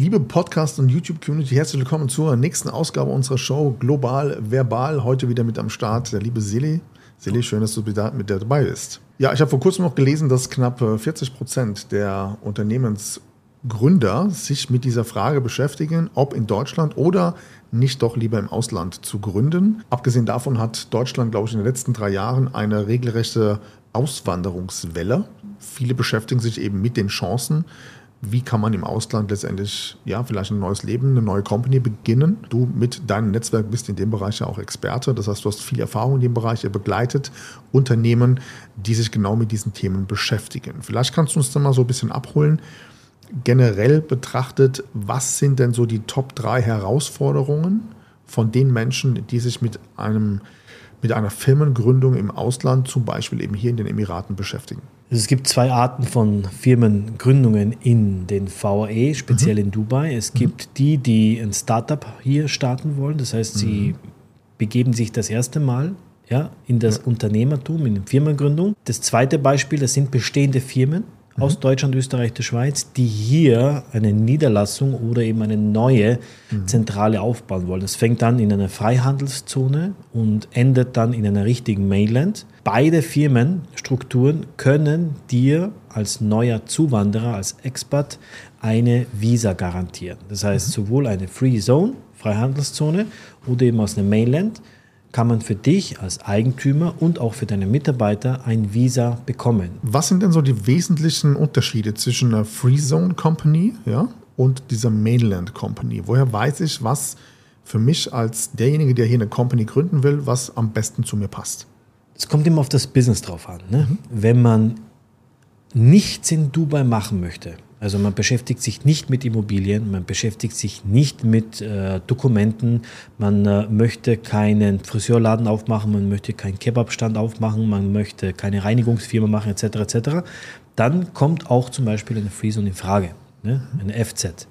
Liebe Podcast- und YouTube-Community, herzlich willkommen zur nächsten Ausgabe unserer Show Global Verbal. Heute wieder mit am Start der liebe Sili. Sili, schön, dass du wieder mit dabei bist. Ja, ich habe vor kurzem noch gelesen, dass knapp 40 Prozent der Unternehmensgründer sich mit dieser Frage beschäftigen, ob in Deutschland oder nicht doch lieber im Ausland zu gründen. Abgesehen davon hat Deutschland, glaube ich, in den letzten drei Jahren eine regelrechte Auswanderungswelle. Viele beschäftigen sich eben mit den Chancen wie kann man im Ausland letztendlich ja vielleicht ein neues Leben, eine neue Company beginnen. Du mit deinem Netzwerk bist in dem Bereich ja auch Experte. Das heißt, du hast viel Erfahrung in dem Bereich. Ihr begleitet Unternehmen, die sich genau mit diesen Themen beschäftigen. Vielleicht kannst du uns dann mal so ein bisschen abholen. Generell betrachtet, was sind denn so die Top 3 Herausforderungen von den Menschen, die sich mit einem mit einer Firmengründung im Ausland, zum Beispiel eben hier in den Emiraten, beschäftigen? Also es gibt zwei Arten von Firmengründungen in den VAE, speziell mhm. in Dubai. Es gibt mhm. die, die ein Startup hier starten wollen. Das heißt, sie mhm. begeben sich das erste Mal ja, in das ja. Unternehmertum, in die Firmengründung. Das zweite Beispiel, das sind bestehende Firmen, aus mhm. Deutschland, Österreich, der Schweiz, die hier eine Niederlassung oder eben eine neue mhm. Zentrale aufbauen wollen. Das fängt dann in einer Freihandelszone und endet dann in einer richtigen Mainland. Beide Firmenstrukturen können dir als neuer Zuwanderer, als Expert eine Visa garantieren. Das heißt mhm. sowohl eine Free Zone, Freihandelszone oder eben aus einer Mainland kann man für dich als Eigentümer und auch für deine Mitarbeiter ein Visa bekommen. Was sind denn so die wesentlichen Unterschiede zwischen einer Free Zone Company ja, und dieser Mainland Company? Woher weiß ich, was für mich als derjenige, der hier eine Company gründen will, was am besten zu mir passt? Es kommt immer auf das Business drauf an. Ne? Mhm. Wenn man nichts in Dubai machen möchte, also man beschäftigt sich nicht mit Immobilien, man beschäftigt sich nicht mit äh, Dokumenten, man äh, möchte keinen Friseurladen aufmachen, man möchte keinen Kebabstand aufmachen, man möchte keine Reinigungsfirma machen etc. etc. Dann kommt auch zum Beispiel eine Freezone in Frage, ne? eine FZ.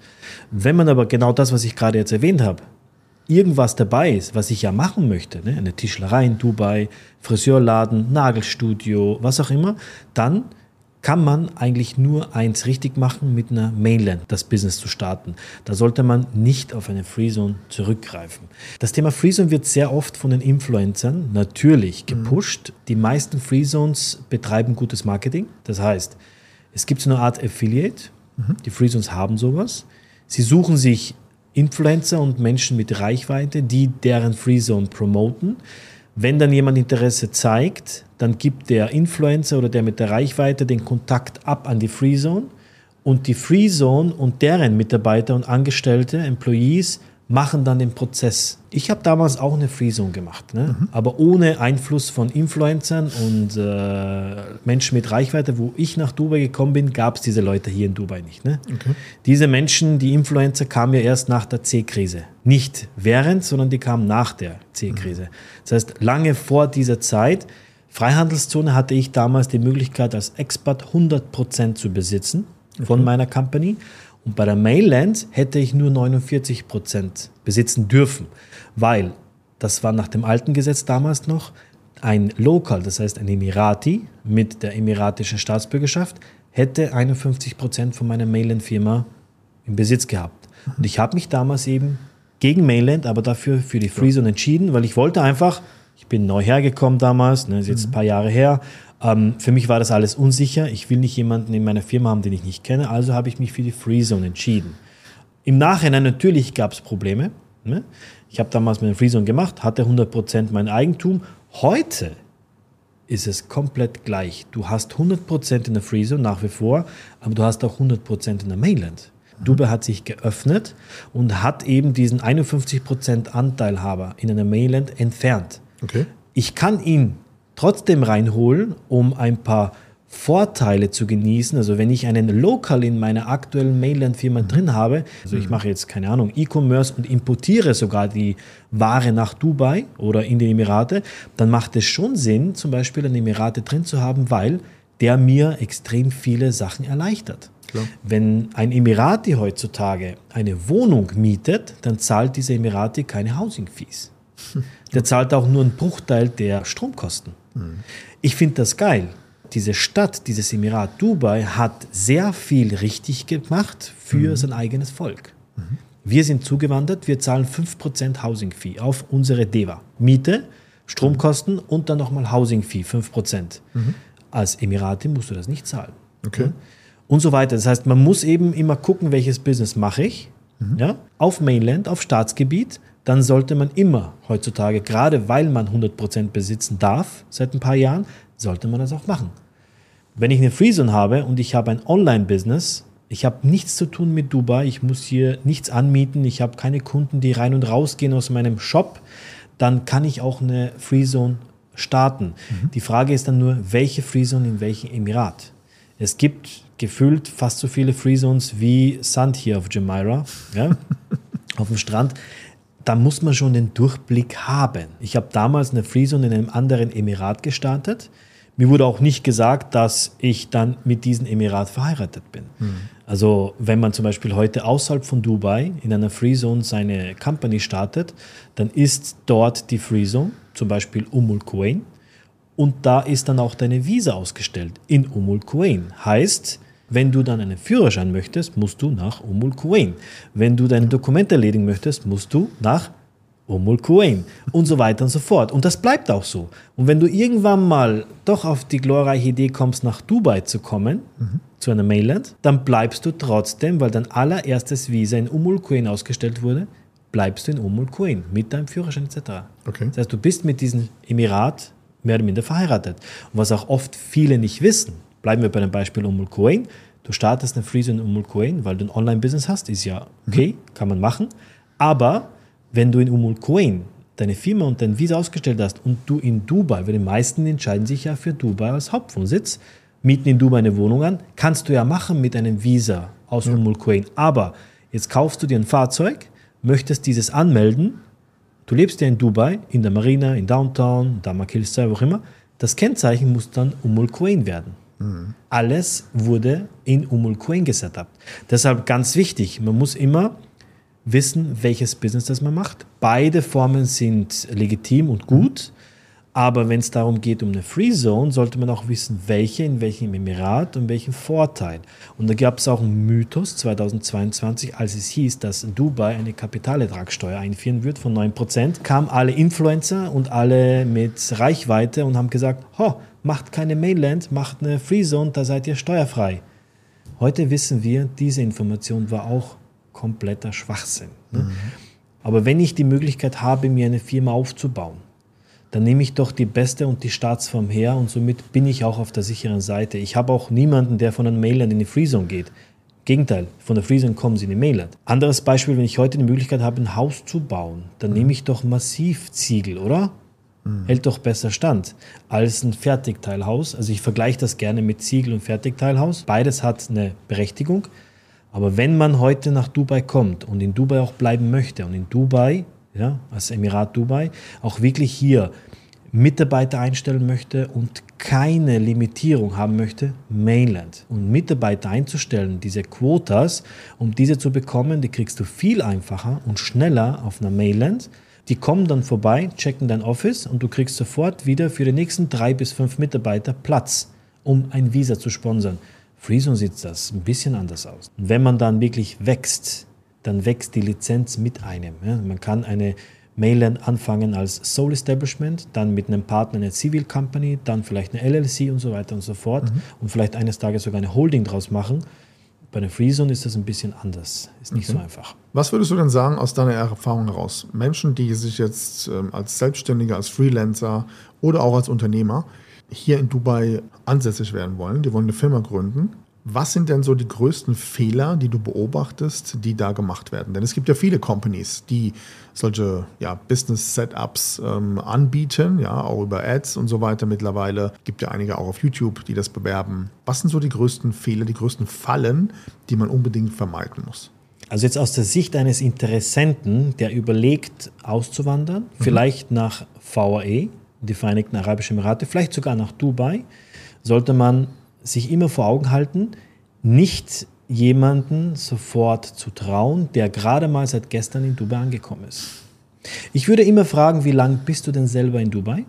Wenn man aber genau das, was ich gerade jetzt erwähnt habe, irgendwas dabei ist, was ich ja machen möchte, ne? eine Tischlerei in Dubai, Friseurladen, Nagelstudio, was auch immer, dann kann man eigentlich nur eins richtig machen, mit einer Mainland das Business zu starten. Da sollte man nicht auf eine Freezone zurückgreifen. Das Thema Freezone wird sehr oft von den Influencern natürlich mhm. gepusht. Mhm. Die meisten Freezones betreiben gutes Marketing. Das heißt, es gibt so eine Art Affiliate. Mhm. Die Freezones haben sowas. Sie suchen sich Influencer und Menschen mit Reichweite, die deren Freezone promoten. Wenn dann jemand Interesse zeigt, dann gibt der Influencer oder der mit der Reichweite den Kontakt ab an die Freezone. Und die Freezone und deren Mitarbeiter und Angestellte, Employees, machen dann den Prozess. Ich habe damals auch eine Freezone gemacht, ne? Mhm. aber ohne Einfluss von Influencern und äh, Menschen mit Reichweite. Wo ich nach Dubai gekommen bin, gab es diese Leute hier in Dubai nicht. Ne? Okay. Diese Menschen, die Influencer, kamen ja erst nach der C-Krise. Nicht während, sondern die kamen nach der C-Krise. Mhm. Das heißt, lange vor dieser Zeit, Freihandelszone, hatte ich damals die Möglichkeit, als Expert 100% zu besitzen von meiner Company. Und bei der Mainland hätte ich nur 49 Prozent besitzen dürfen, weil das war nach dem alten Gesetz damals noch ein Lokal, das heißt ein Emirati mit der emiratischen Staatsbürgerschaft, hätte 51 Prozent von meiner Mainland-Firma im Besitz gehabt. Und ich habe mich damals eben gegen Mainland, aber dafür für die Freezone entschieden, weil ich wollte einfach, ich bin neu hergekommen damals, ne, ist jetzt ein paar Jahre her, ähm, für mich war das alles unsicher. Ich will nicht jemanden in meiner Firma haben, den ich nicht kenne. Also habe ich mich für die Freezone entschieden. Im Nachhinein natürlich gab es Probleme. Ne? Ich habe damals meine Freezone gemacht, hatte 100% mein Eigentum. Heute ist es komplett gleich. Du hast 100% in der Freezone nach wie vor, aber du hast auch 100% in der Mainland. Mhm. Dubai hat sich geöffnet und hat eben diesen 51% Anteilhaber in einer Mainland entfernt. Okay. Ich kann ihn trotzdem reinholen, um ein paar Vorteile zu genießen. Also wenn ich einen Local in meiner aktuellen Mainland-Firma drin habe, also ich mhm. mache jetzt keine Ahnung E-Commerce und importiere sogar die Ware nach Dubai oder in die Emirate, dann macht es schon Sinn, zum Beispiel einen Emirate drin zu haben, weil der mir extrem viele Sachen erleichtert. Klar. Wenn ein Emirati heutzutage eine Wohnung mietet, dann zahlt dieser Emirati keine Housing Fees. Der zahlt auch nur einen Bruchteil der Stromkosten. Ich finde das geil. diese Stadt, dieses Emirat Dubai hat sehr viel richtig gemacht für mhm. sein eigenes Volk. Mhm. Wir sind zugewandert, wir zahlen 5% Housing Fee auf unsere DEWA. Miete, Stromkosten und dann nochmal Housing Fee, 5%. Mhm. Als Emirati musst du das nicht zahlen. Okay. Und so weiter. Das heißt, man muss eben immer gucken, welches Business mache ich. Mhm. Ja? Auf Mainland, auf Staatsgebiet. Dann sollte man immer heutzutage, gerade weil man 100% besitzen darf, seit ein paar Jahren, sollte man das auch machen. Wenn ich eine Freezone habe und ich habe ein Online-Business, ich habe nichts zu tun mit Dubai, ich muss hier nichts anmieten, ich habe keine Kunden, die rein und raus gehen aus meinem Shop, dann kann ich auch eine Freezone starten. Mhm. Die Frage ist dann nur, welche Freezone in welchem Emirat. Es gibt gefühlt fast so viele Freezones wie Sand hier auf Jumeirah, ja, auf dem Strand. Da muss man schon den Durchblick haben. Ich habe damals eine Freezone in einem anderen Emirat gestartet. Mir wurde auch nicht gesagt, dass ich dann mit diesem Emirat verheiratet bin. Mhm. Also wenn man zum Beispiel heute außerhalb von Dubai in einer Free Zone seine Company startet, dann ist dort die Free Zone, zum Beispiel Umul Quwain, und da ist dann auch deine Visa ausgestellt in Umul Quwain. Heißt, wenn du dann einen Führerschein möchtest, musst du nach Umul Quwain. Wenn du deine Dokumente erledigen möchtest, musst du nach Umul Quwain und so weiter und so fort. Und das bleibt auch so. Und wenn du irgendwann mal doch auf die glorreiche Idee kommst, nach Dubai zu kommen, mhm. zu einer Mainland, dann bleibst du trotzdem, weil dein allererstes Visa in Umul Quwain ausgestellt wurde, bleibst du in Umul Quwain mit deinem Führerschein etc. Okay. Das heißt, du bist mit diesem Emirat mehr oder minder verheiratet. Und was auch oft viele nicht wissen, bleiben wir bei dem Beispiel Umul Quwain, du startest eine Freeze in Umul Quwain, weil du ein Online-Business hast, ist ja okay, mhm. kann man machen, aber wenn du in Umul Quwain deine Firma und dein Visa ausgestellt hast und du in Dubai, weil die meisten entscheiden sich ja für Dubai als Hauptwohnsitz, mieten in Dubai eine Wohnung an, kannst du ja machen mit einem Visa aus ja. Umul Quwain. Aber jetzt kaufst du dir ein Fahrzeug, möchtest dieses anmelden, du lebst ja in Dubai, in der Marina, in Downtown, Damak Hillside, wo auch immer, das Kennzeichen muss dann Umul Quwain werden. Alles wurde in Umul Quwain gesetupt. Deshalb ganz wichtig, man muss immer wissen, welches Business das man macht. Beide Formen sind legitim und gut. Aber wenn es darum geht, um eine Free Zone, sollte man auch wissen, welche, in welchem Emirat und welchen Vorteil. Und da gab es auch einen Mythos 2022, als es hieß, dass Dubai eine Kapitalertragssteuer einführen wird von 9%, kamen alle Influencer und alle mit Reichweite und haben gesagt, ho, macht keine Mainland, macht eine Free Zone, da seid ihr steuerfrei. Heute wissen wir, diese Information war auch kompletter Schwachsinn. Ne? Mhm. Aber wenn ich die Möglichkeit habe, mir eine Firma aufzubauen, dann nehme ich doch die beste und die Staatsform her und somit bin ich auch auf der sicheren Seite. Ich habe auch niemanden, der von einem Mainland in die Freezone geht. Gegenteil, von der Freezone kommen sie in die Mainland. Anderes Beispiel, wenn ich heute die Möglichkeit habe, ein Haus zu bauen, dann mhm. nehme ich doch massiv Ziegel, oder? Mhm. Hält doch besser Stand als ein Fertigteilhaus. Also ich vergleiche das gerne mit Ziegel und Fertigteilhaus. Beides hat eine Berechtigung. Aber wenn man heute nach Dubai kommt und in Dubai auch bleiben möchte und in Dubai, ja, als Emirat Dubai, auch wirklich hier Mitarbeiter einstellen möchte und keine Limitierung haben möchte, Mainland. Und Mitarbeiter einzustellen, diese Quotas, um diese zu bekommen, die kriegst du viel einfacher und schneller auf einer Mainland. Die kommen dann vorbei, checken dein Office und du kriegst sofort wieder für die nächsten drei bis fünf Mitarbeiter Platz, um ein Visa zu sponsern. Freezone sieht das ein bisschen anders aus. Und wenn man dann wirklich wächst, dann wächst die Lizenz mit einem. Ja? Man kann eine Mainland anfangen als Sole Establishment, dann mit einem Partner eine Civil Company, dann vielleicht eine LLC und so weiter und so fort mhm. und vielleicht eines Tages sogar eine Holding draus machen. Bei einer Freezone ist das ein bisschen anders, ist nicht okay. so einfach. Was würdest du denn sagen aus deiner Erfahrung heraus? Menschen, die sich jetzt ähm, als Selbstständiger, als Freelancer oder auch als Unternehmer hier in Dubai ansässig werden wollen, die wollen eine Firma gründen. Was sind denn so die größten Fehler, die du beobachtest, die da gemacht werden? Denn es gibt ja viele Companies, die solche ja, Business-Setups ähm, anbieten, ja, auch über Ads und so weiter mittlerweile. Gibt ja einige auch auf YouTube, die das bewerben. Was sind so die größten Fehler, die größten Fallen, die man unbedingt vermeiden muss? Also jetzt aus der Sicht eines Interessenten, der überlegt, auszuwandern, mhm. vielleicht nach VAE, die Vereinigten Arabischen Emirate, vielleicht sogar nach Dubai, sollte man sich immer vor Augen halten, nicht jemanden sofort zu trauen, der gerade mal seit gestern in Dubai angekommen ist. Ich würde immer fragen, wie lange bist du denn selber in Dubai?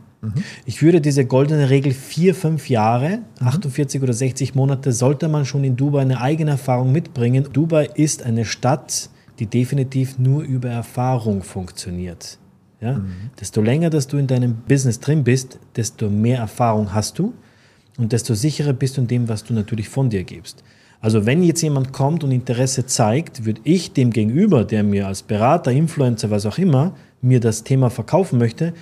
Ich würde diese goldene Regel vier, fünf Jahre, 48 oder 60 Monate, sollte man schon in Dubai eine eigene Erfahrung mitbringen. Dubai ist eine Stadt, die definitiv nur über Erfahrung funktioniert. Ja? Mhm. Desto länger, dass du in deinem Business drin bist, desto mehr Erfahrung hast du und desto sicherer bist du in dem, was du natürlich von dir gibst. Also wenn jetzt jemand kommt und Interesse zeigt, würde ich dem Gegenüber, der mir als Berater, Influencer, was auch immer, mir das Thema verkaufen möchte,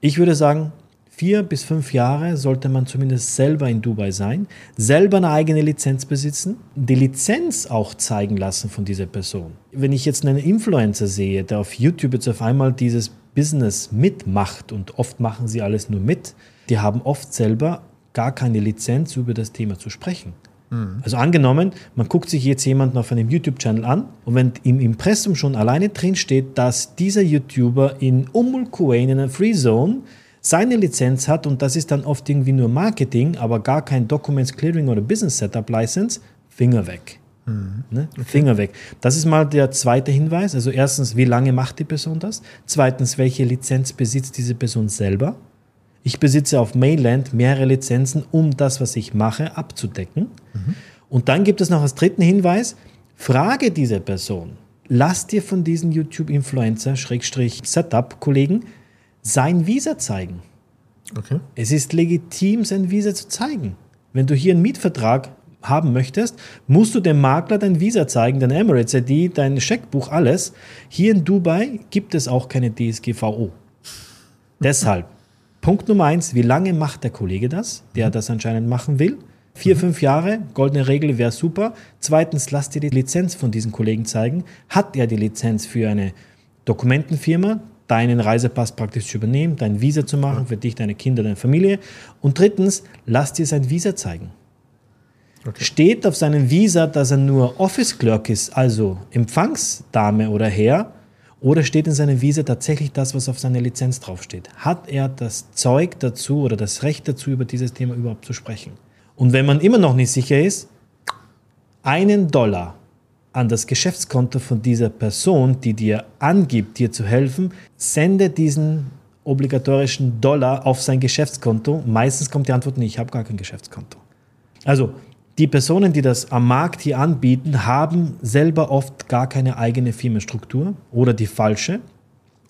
ich würde sagen, vier bis fünf Jahre sollte man zumindest selber in Dubai sein, selber eine eigene Lizenz besitzen, die Lizenz auch zeigen lassen von dieser Person. Wenn ich jetzt einen Influencer sehe, der auf YouTube jetzt auf einmal dieses Business mitmacht und oft machen sie alles nur mit, die haben oft selber gar keine Lizenz, über das Thema zu sprechen. Mhm. Also angenommen, man guckt sich jetzt jemanden auf einem YouTube-Channel an und wenn im Impressum schon alleine drin steht, dass dieser YouTuber in Umul Kuwain in einer Free Zone seine Lizenz hat und das ist dann oft irgendwie nur Marketing, aber gar kein Documents Clearing oder Business Setup License, Finger weg. Mhm. Ne? Okay. Finger weg. Das ist mal der zweite Hinweis. Also erstens, wie lange macht die Person das? Zweitens, welche Lizenz besitzt diese Person selber? Ich besitze auf Mainland mehrere Lizenzen, um das, was ich mache, abzudecken. Mhm. Und dann gibt es noch als dritten Hinweis, frage diese Person. Lass dir von diesen YouTube-Influencer, Schrägstrich Setup-Kollegen, sein Visa zeigen. Okay. Es ist legitim, sein Visa zu zeigen. Wenn du hier einen Mietvertrag haben möchtest, musst du dem Makler dein Visa zeigen, dein Emirates ID, dein Scheckbuch, alles. Hier in Dubai gibt es auch keine DSGVO. Deshalb, Punkt Nummer eins, wie lange macht der Kollege das, der das anscheinend machen will? Vier, mhm. fünf Jahre, goldene Regel wäre super. Zweitens, lass dir die Lizenz von diesen Kollegen zeigen. Hat er die Lizenz für eine Dokumentenfirma? deinen Reisepass praktisch zu übernehmen, dein Visa zu machen für dich, deine Kinder, deine Familie. Und drittens, lass dir sein Visa zeigen. Okay. Steht auf seinem Visa, dass er nur Office Clerk ist, also Empfangsdame oder Herr, oder steht in seinem Visa tatsächlich das, was auf seiner Lizenz draufsteht? Hat er das Zeug dazu oder das Recht dazu, über dieses Thema überhaupt zu sprechen? Und wenn man immer noch nicht sicher ist, einen Dollar an das Geschäftskonto von dieser Person, die dir angibt, dir zu helfen, sende diesen obligatorischen Dollar auf sein Geschäftskonto. Meistens kommt die Antwort, nee, ich habe gar kein Geschäftskonto. Also die Personen, die das am Markt hier anbieten, haben selber oft gar keine eigene Firmenstruktur oder die falsche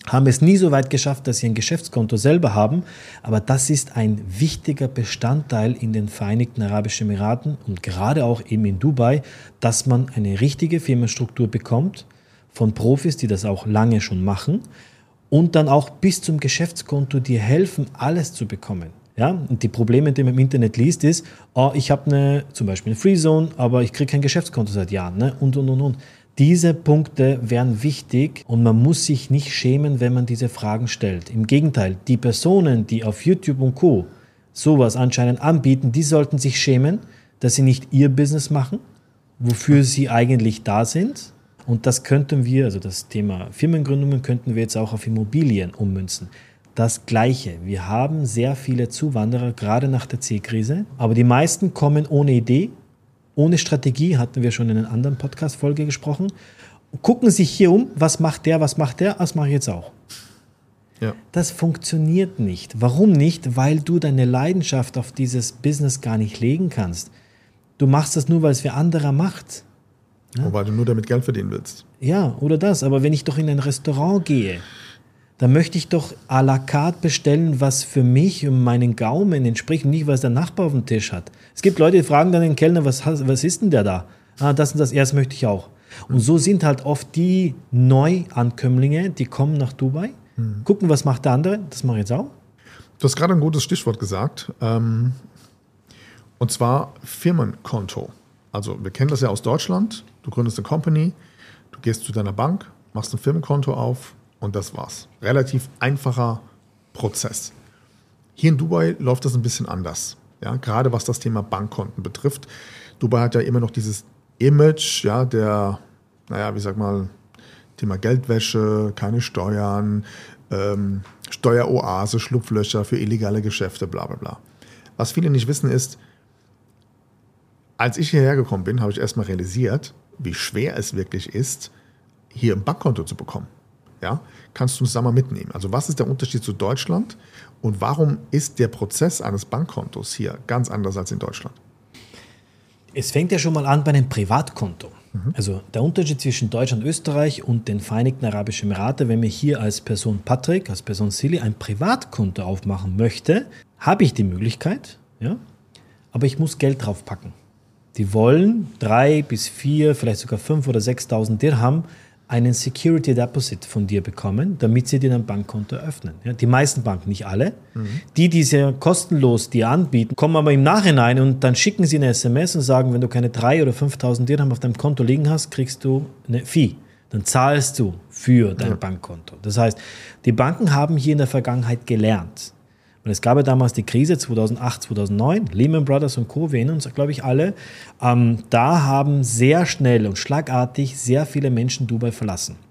haben es nie so weit geschafft, dass sie ein Geschäftskonto selber haben, aber das ist ein wichtiger Bestandteil in den Vereinigten Arabischen Emiraten und gerade auch eben in Dubai, dass man eine richtige Firmenstruktur bekommt von Profis, die das auch lange schon machen und dann auch bis zum Geschäftskonto dir helfen, alles zu bekommen. Ja, und die Probleme, die man im Internet liest, ist, oh, ich habe eine, zum Beispiel eine Freezone, aber ich kriege kein Geschäftskonto seit Jahren ne? und, und, und, und. Diese Punkte wären wichtig und man muss sich nicht schämen, wenn man diese Fragen stellt. Im Gegenteil, die Personen, die auf YouTube und Co sowas anscheinend anbieten, die sollten sich schämen, dass sie nicht ihr Business machen, wofür sie eigentlich da sind. Und das könnten wir, also das Thema Firmengründungen könnten wir jetzt auch auf Immobilien ummünzen. Das Gleiche. Wir haben sehr viele Zuwanderer, gerade nach der C-Krise, aber die meisten kommen ohne Idee, ohne Strategie, hatten wir schon in einer anderen Podcast-Folge gesprochen. Gucken sich hier um, was macht der, was macht der, das mache ich jetzt auch. Ja. Das funktioniert nicht. Warum nicht? Weil du deine Leidenschaft auf dieses Business gar nicht legen kannst. Du machst das nur, weil es wer anderer macht. Ja? weil du nur damit Geld verdienen willst. Ja, oder das. Aber wenn ich doch in ein Restaurant gehe, dann möchte ich doch à la carte bestellen, was für mich und meinen Gaumen entspricht und nicht, was der Nachbar auf dem Tisch hat. Es gibt Leute, die fragen dann den Kellner, was, was ist denn der da? Ah, das und das, erst möchte ich auch. Und so sind halt oft die Neuankömmlinge, die kommen nach Dubai, mhm. gucken, was macht der andere, das mache ich jetzt auch. Du hast gerade ein gutes Stichwort gesagt, ähm, und zwar Firmenkonto. Also wir kennen das ja aus Deutschland, du gründest eine Company, du gehst zu deiner Bank, machst ein Firmenkonto auf, und das war's. Relativ einfacher Prozess. Hier in Dubai läuft das ein bisschen anders. Ja, gerade was das Thema Bankkonten betrifft. Dubai hat ja immer noch dieses Image, ja, der, naja, wie sag mal, Thema Geldwäsche, keine Steuern, ähm, Steueroase, Schlupflöcher für illegale Geschäfte, bla bla bla. Was viele nicht wissen ist, als ich hierher gekommen bin, habe ich erstmal realisiert, wie schwer es wirklich ist, hier ein Bankkonto zu bekommen. Ja, kannst du uns da mal mitnehmen. Also was ist der Unterschied zu Deutschland und warum ist der Prozess eines Bankkontos hier ganz anders als in Deutschland? Es fängt ja schon mal an bei einem Privatkonto. Mhm. Also der Unterschied zwischen Deutschland, Österreich und den Vereinigten Arabischen Emiraten, wenn mir hier als Person Patrick, als Person Silly ein Privatkonto aufmachen möchte, habe ich die Möglichkeit, ja, aber ich muss Geld draufpacken. Die wollen drei bis vier, vielleicht sogar fünf oder 6.000 Dirham einen Security Deposit von dir bekommen, damit sie dir ein Bankkonto eröffnen. Ja, die meisten Banken, nicht alle. Mhm. Die, die sie kostenlos dir anbieten, kommen aber im Nachhinein und dann schicken sie eine SMS und sagen, wenn du keine 3.000 oder 5.000 Dirham auf deinem Konto liegen hast, kriegst du eine Fee. Dann zahlst du für dein ja. Bankkonto. Das heißt, die Banken haben hier in der Vergangenheit gelernt. Und es gab ja damals die Krise 2008, 2009, Lehman Brothers und Co., wir uns, glaube ich, alle. Ähm, da haben sehr schnell und schlagartig sehr viele Menschen Dubai verlassen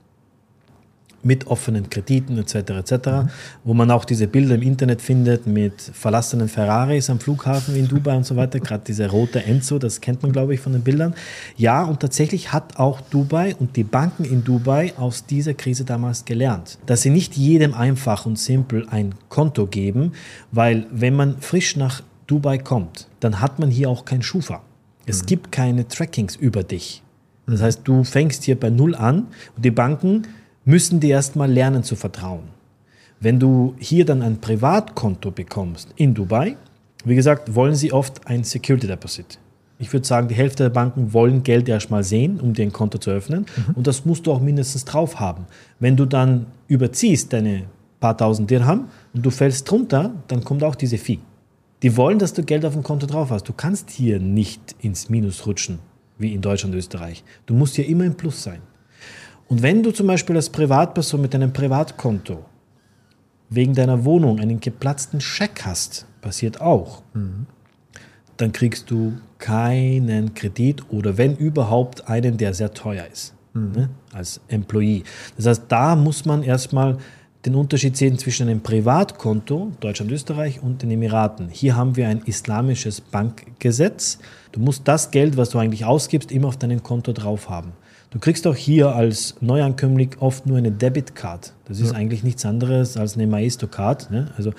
mit offenen Krediten etc. etc., mhm. wo man auch diese Bilder im Internet findet mit verlassenen Ferraris am Flughafen in Dubai und so weiter, gerade diese rote Enzo, das kennt man glaube ich von den Bildern. Ja, und tatsächlich hat auch Dubai und die Banken in Dubai aus dieser Krise damals gelernt, dass sie nicht jedem einfach und simpel ein Konto geben, weil wenn man frisch nach Dubai kommt, dann hat man hier auch kein Schufa. Es mhm. gibt keine Trackings über dich. Das heißt, du fängst hier bei Null an und die Banken müssen die erstmal lernen zu vertrauen. Wenn du hier dann ein Privatkonto bekommst in Dubai, wie gesagt, wollen sie oft ein Security Deposit. Ich würde sagen, die Hälfte der Banken wollen Geld erstmal sehen, um dir ein Konto zu öffnen. Mhm. Und das musst du auch mindestens drauf haben. Wenn du dann überziehst deine paar tausend Dirham und du fällst drunter, dann kommt auch diese Fee. Die wollen, dass du Geld auf dem Konto drauf hast. Du kannst hier nicht ins Minus rutschen, wie in Deutschland und Österreich. Du musst hier immer im Plus sein. Und wenn du zum Beispiel als Privatperson mit deinem Privatkonto wegen deiner Wohnung einen geplatzten Scheck hast, passiert auch, mhm. dann kriegst du keinen Kredit oder wenn überhaupt einen, der sehr teuer ist, mhm. ne, als Employee. Das heißt, da muss man erstmal den Unterschied sehen zwischen einem Privatkonto, Deutschland, Österreich und den Emiraten. Hier haben wir ein islamisches Bankgesetz. Du musst das Geld, was du eigentlich ausgibst, immer auf deinem Konto drauf haben. Du kriegst auch hier als Neuankömmling oft nur eine Debitcard. Das ist ja. eigentlich nichts anderes als eine Maestro-Card. Ne? Also,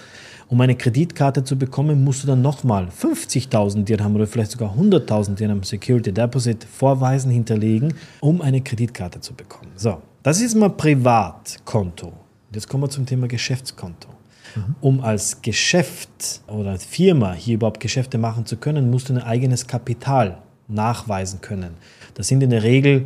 um eine Kreditkarte zu bekommen, musst du dann nochmal 50.000 Dirham oder vielleicht sogar 100.000 Dirham Security Deposit vorweisen, hinterlegen, um eine Kreditkarte zu bekommen. So, das ist mal Privatkonto. Jetzt kommen wir zum Thema Geschäftskonto. Mhm. Um als Geschäft oder als Firma hier überhaupt Geschäfte machen zu können, musst du ein eigenes Kapital nachweisen können. Das sind in der Regel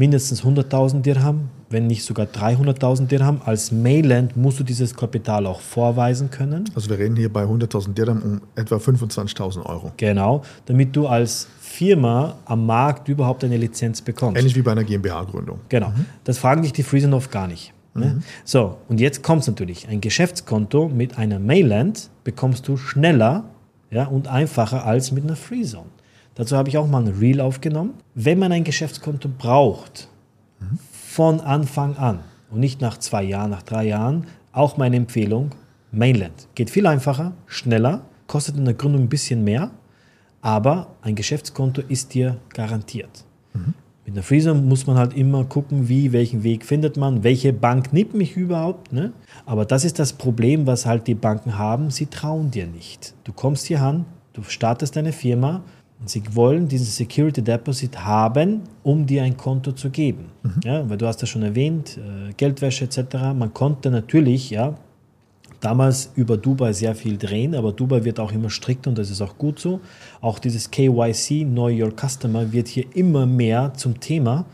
mindestens 100.000 Dirham, wenn nicht sogar 300.000 Dirham. Als Mainland musst du dieses Kapital auch vorweisen können. Also wir reden hier bei 100.000 Dirham um etwa 25.000 Euro. Genau, damit du als Firma am Markt überhaupt eine Lizenz bekommst. Ähnlich wie bei einer GmbH-Gründung. Genau, mhm. das fragen dich die Friesenhof gar nicht. Ne? Mhm. So, und jetzt kommt es natürlich. Ein Geschäftskonto mit einer Mainland bekommst du schneller ja, und einfacher als mit einer Freezone. Dazu habe ich auch mal ein Reel aufgenommen. Wenn man ein Geschäftskonto braucht, von Anfang an und nicht nach zwei Jahren, nach drei Jahren, auch meine Empfehlung, Mainland. Geht viel einfacher, schneller, kostet in der Gründung ein bisschen mehr, aber ein Geschäftskonto ist dir garantiert. Mhm. Mit einer Freezer muss man halt immer gucken, wie, welchen Weg findet man, welche Bank nimmt mich überhaupt. Ne? Aber das ist das Problem, was halt die Banken haben, sie trauen dir nicht. Du kommst hier an, du startest deine Firma, sie wollen diesen Security Deposit haben, um dir ein Konto zu geben. Mhm. Ja, weil du hast das schon erwähnt, äh, Geldwäsche etc. Man konnte natürlich, ja, damals über Dubai sehr viel drehen, aber Dubai wird auch immer strikter und das ist auch gut so. Auch dieses KYC, Know Your Customer, wird hier immer mehr zum Thema,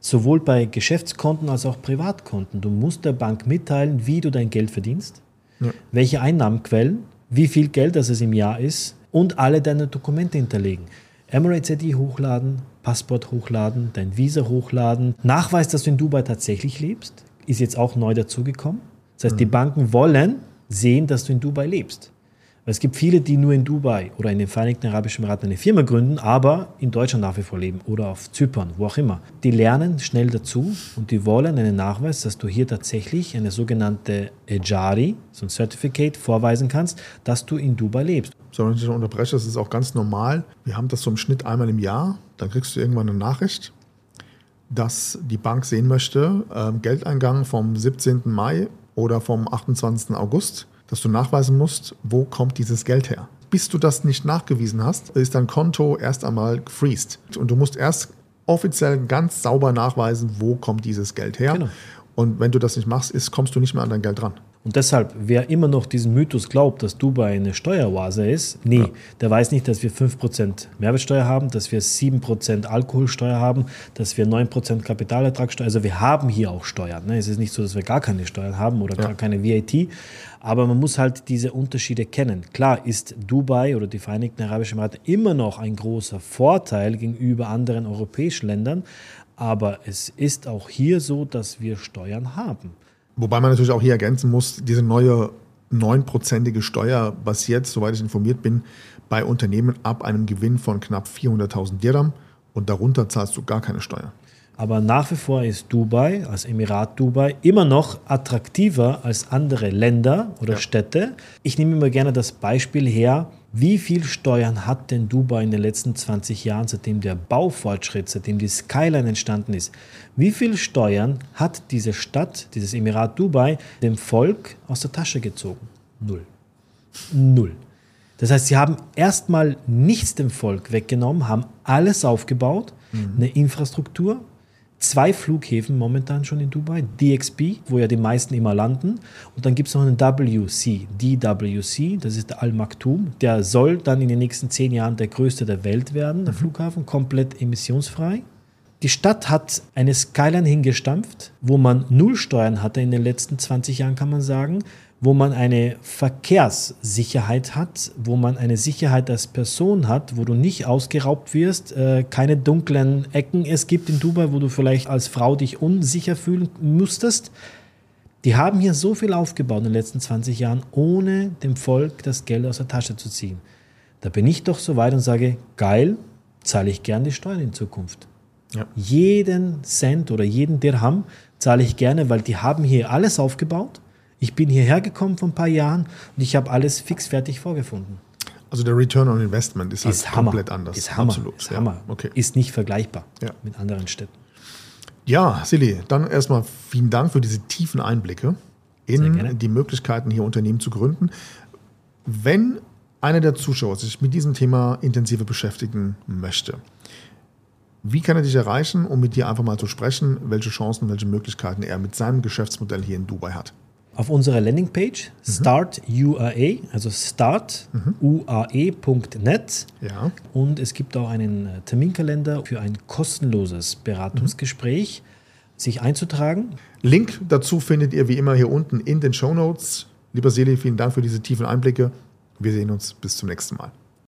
sowohl bei Geschäftskonten als auch Privatkonten. Du musst der Bank mitteilen, wie du dein Geld verdienst, ja. welche Einnahmenquellen, wie viel Geld das es im Jahr ist, und alle deine Dokumente hinterlegen. Emirates ID hochladen, Passport hochladen, dein Visa hochladen. Nachweis, dass du in Dubai tatsächlich lebst, ist jetzt auch neu dazugekommen. Das heißt, mhm. die Banken wollen sehen, dass du in Dubai lebst. Es gibt viele, die nur in Dubai oder in den Vereinigten Arabischen Emiraten eine Firma gründen, aber in Deutschland nach wie vor leben oder auf Zypern, wo auch immer. Die lernen schnell dazu und die wollen einen Nachweis, dass du hier tatsächlich eine sogenannte Ejari, so ein Certificate, vorweisen kannst, dass du in Dubai lebst. So, wenn ich unterbreche, das ist auch ganz normal. Wir haben das so im Schnitt einmal im Jahr. Dann kriegst du irgendwann eine Nachricht. dass die Bank sehen möchte, äh, Geldeingang vom 17. Mai oder vom 28. August, dass du nachweisen musst, wo kommt dieses Geld her. Bis du das nicht nachgewiesen hast, ist dein Konto erst einmal gefreezed. Und du musst erst offiziell ganz sauber nachweisen, wo kommt dieses Geld her. Genau. Und wenn du das nicht machst, ist, kommst du nicht mehr an dein Geld ran. Und deshalb, wer immer noch diesen Mythos glaubt, dass Dubai eine Steueroase ist, nee, ja. der weiß nicht, dass wir 5% Mehrwertsteuer haben, dass wir 7% Alkoholsteuer haben, dass wir 9% Kapitalertragssteuer, also wir haben hier auch Steuern. Ne? Es ist nicht so, dass wir gar keine Steuern haben oder ja. gar keine VAT, aber man muss halt diese Unterschiede kennen. Klar ist Dubai oder die Vereinigten Arabischen Emirate immer noch ein großer Vorteil gegenüber anderen europäischen Ländern, aber es ist auch hier so, dass wir Steuern haben. Wobei man natürlich auch hier ergänzen muss, diese neue neunprozentige Steuer basiert, soweit ich informiert bin, bei Unternehmen ab einem Gewinn von knapp 400.000 Dirham und darunter zahlst du gar keine Steuer. Aber nach wie vor ist Dubai, als Emirat Dubai, immer noch attraktiver als andere Länder oder ja. Städte. Ich nehme immer gerne das Beispiel her, wie viel Steuern hat denn Dubai in den letzten 20 Jahren, seitdem der Baufortschritt, seitdem die Skyline entstanden ist? Wie viel Steuern hat diese Stadt, dieses Emirat Dubai, dem Volk aus der Tasche gezogen? Null. Null. Das heißt, sie haben erstmal nichts dem Volk weggenommen, haben alles aufgebaut, mhm. eine Infrastruktur, zwei Flughäfen momentan schon in Dubai, DXB, wo ja die meisten immer landen. Und dann gibt es noch einen WC, DWC, das ist der Al Maktoum. Der soll dann in den nächsten zehn Jahren der größte der Welt werden, der mhm. Flughafen, komplett emissionsfrei. Die Stadt hat eine Skyline hingestampft, wo man null Steuern hatte in den letzten 20 Jahren, kann man sagen wo man eine Verkehrssicherheit hat, wo man eine Sicherheit als Person hat, wo du nicht ausgeraubt wirst, äh, keine dunklen Ecken es gibt in Dubai, wo du vielleicht als Frau dich unsicher fühlen müsstest. Die haben hier so viel aufgebaut in den letzten 20 Jahren, ohne dem Volk das Geld aus der Tasche zu ziehen. Da bin ich doch so weit und sage, geil, zahle ich gern die Steuern in Zukunft. Ja. Jeden Cent oder jeden Dirham zahle ich gerne, weil die haben hier alles aufgebaut ich bin hierher gekommen vor ein paar Jahren und ich habe alles fixfertig vorgefunden. Also der Return on Investment ist, halt ist Hammer. komplett anders. Ist Hammer. Absolut. Ist, Hammer. Ja. Okay. ist nicht vergleichbar ja. mit anderen Städten. Ja, Silly, dann erstmal vielen Dank für diese tiefen Einblicke in die Möglichkeiten, hier Unternehmen zu gründen. Wenn einer der Zuschauer sich mit diesem Thema intensiver beschäftigen möchte, wie kann er dich erreichen, um mit dir einfach mal zu sprechen, welche Chancen, welche Möglichkeiten er mit seinem Geschäftsmodell hier in Dubai hat? Auf unserer Landingpage mhm. Start UAE, also start mhm. Ja. Und es gibt auch einen äh, Terminkalender für ein kostenloses Beratungsgespräch, mhm. sich einzutragen. Link dazu findet ihr wie immer hier unten in den Show Notes. Lieber Seli, vielen Dank für diese tiefen Einblicke. Wir sehen uns bis zum nächsten Mal.